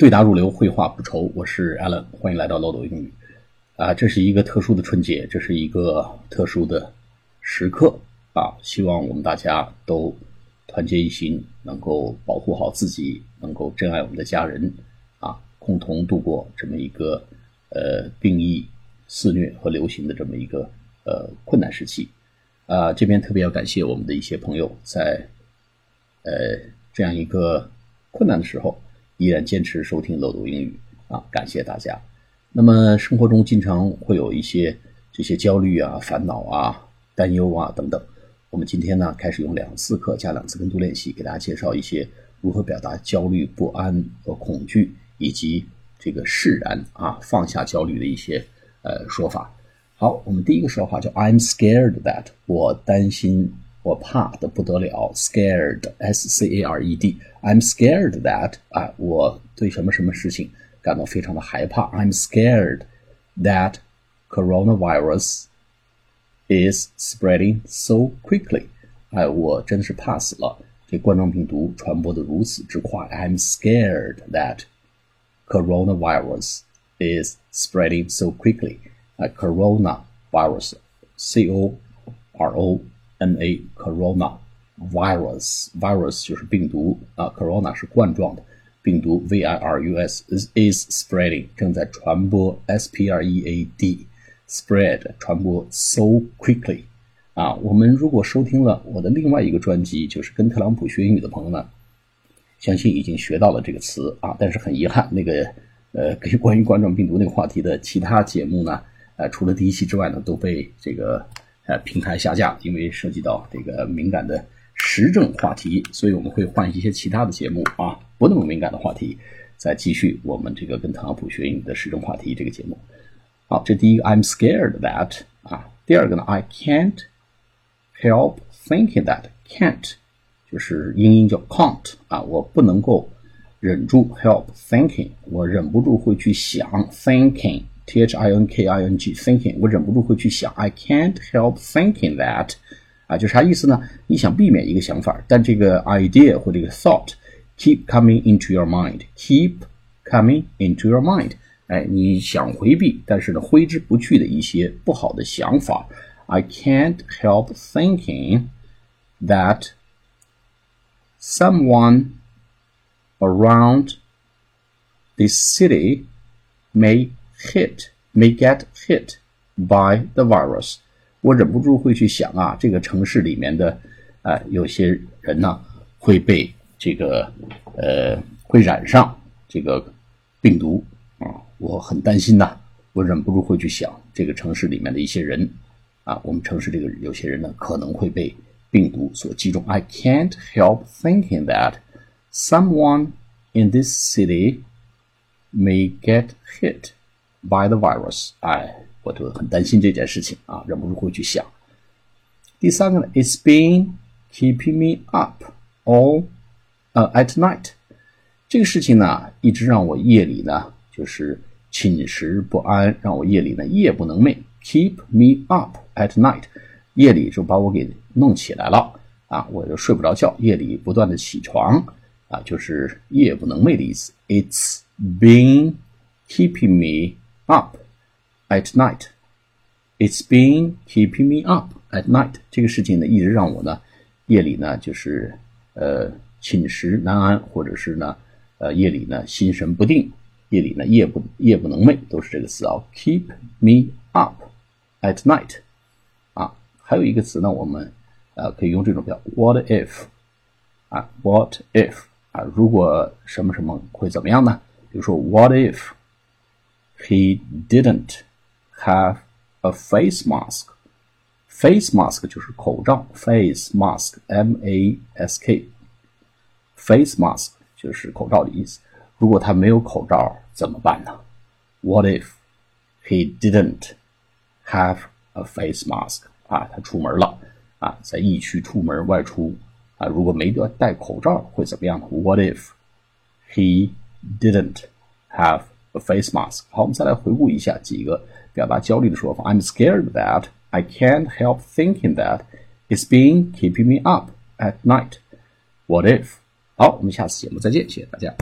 对答如流，绘画不愁。我是 Alan，欢迎来到漏斗英语。啊，这是一个特殊的春节，这是一个特殊的时刻啊！希望我们大家都团结一心，能够保护好自己，能够珍爱我们的家人啊，共同度过这么一个呃病疫肆虐和流行的这么一个呃困难时期啊！这边特别要感谢我们的一些朋友，在呃这样一个困难的时候。依然坚持收听漏读英语啊，感谢大家。那么生活中经常会有一些这些焦虑啊、烦恼啊、担忧啊等等。我们今天呢，开始用两次课加两次跟读练习，给大家介绍一些如何表达焦虑、不安和恐惧，以及这个释然啊、放下焦虑的一些呃说法。好，我们第一个说法叫 I'm scared that，我担心。我怕的不得了，scared，s c a r e d，I'm scared that 啊，我对什么什么事情感到非常的害怕。I'm scared that coronavirus is spreading so quickly。哎，我真是怕死了，这冠状病毒传播的如此之快。I'm scared that coronavirus is spreading so quickly。啊，coronavirus，c o r o。 N A corona virus virus 就是病毒啊，corona 是冠状的病毒，V I R U S is is spreading 正在传播，S P R E A D spread 传播 so quickly 啊，我们如果收听了我的另外一个专辑，就是跟特朗普学英语的朋友们，相信已经学到了这个词啊，但是很遗憾，那个呃，关于冠状病毒那个话题的其他节目呢，呃，除了第一期之外呢，都被这个。呃，平台下架，因为涉及到这个敏感的时政话题，所以我们会换一些其他的节目啊，不那么敏感的话题，再继续我们这个跟特朗普学英语的时政话题这个节目。好，这第一个，I'm scared that 啊，第二个呢，I can't help thinking that，can't 就是英音叫 can't 啊，我不能够忍住 help thinking，我忍不住会去想 thinking。T H I N K I N G thinking，我忍不住会去想，I can't help thinking that，啊，就啥意思呢？你想避免一个想法，但这个 idea 或这个 thought keep coming into your mind，keep coming into your mind，哎，你想回避，但是呢挥之不去的一些不好的想法，I can't help thinking that someone around this city may hit may get hit by the virus，我忍不住会去想啊，这个城市里面的啊有些人呢会被这个呃会染上这个病毒啊，我很担心呐，我忍不住会去想这个城市里面的一些人啊，我们城市这个有些人呢可能会被病毒所击中。I can't help thinking that someone in this city may get hit. By the virus，哎，我就很担心这件事情啊，忍不住会去想。第三个呢，It's been keeping me up all 呃 at night，这个事情呢，一直让我夜里呢就是寝食不安，让我夜里呢夜不能寐。Keep me up at night，夜里就把我给弄起来了啊，我就睡不着觉，夜里不断的起床啊，就是夜不能寐的意思。It's been keeping me Up at night, it's been keeping me up at night. 这个事情呢，一直让我呢，夜里呢，就是呃寝食难安，或者是呢，呃夜里呢心神不定，夜里呢夜不夜不能寐，都是这个词啊。Keep me up at night. 啊，还有一个词呢，我们呃可以用这种表，What if? 啊，What if? 啊，如果什么什么会怎么样呢？比如说，What if? he didn't have a face mask. Face mask 就是口罩，face mask，m a s k，face mask 就是口罩的意思。如果他没有口罩怎么办呢？What if he didn't have a face mask？啊，他出门了啊，在疫区出门外出啊，如果没得戴口罩会怎么样呢？What if he didn't have a face mask。好，我们再来回顾一下几个表达焦虑的说法。I'm scared that I can't help thinking that it's been keeping me up at night. What if？好，我们下次节目再见，谢谢大家。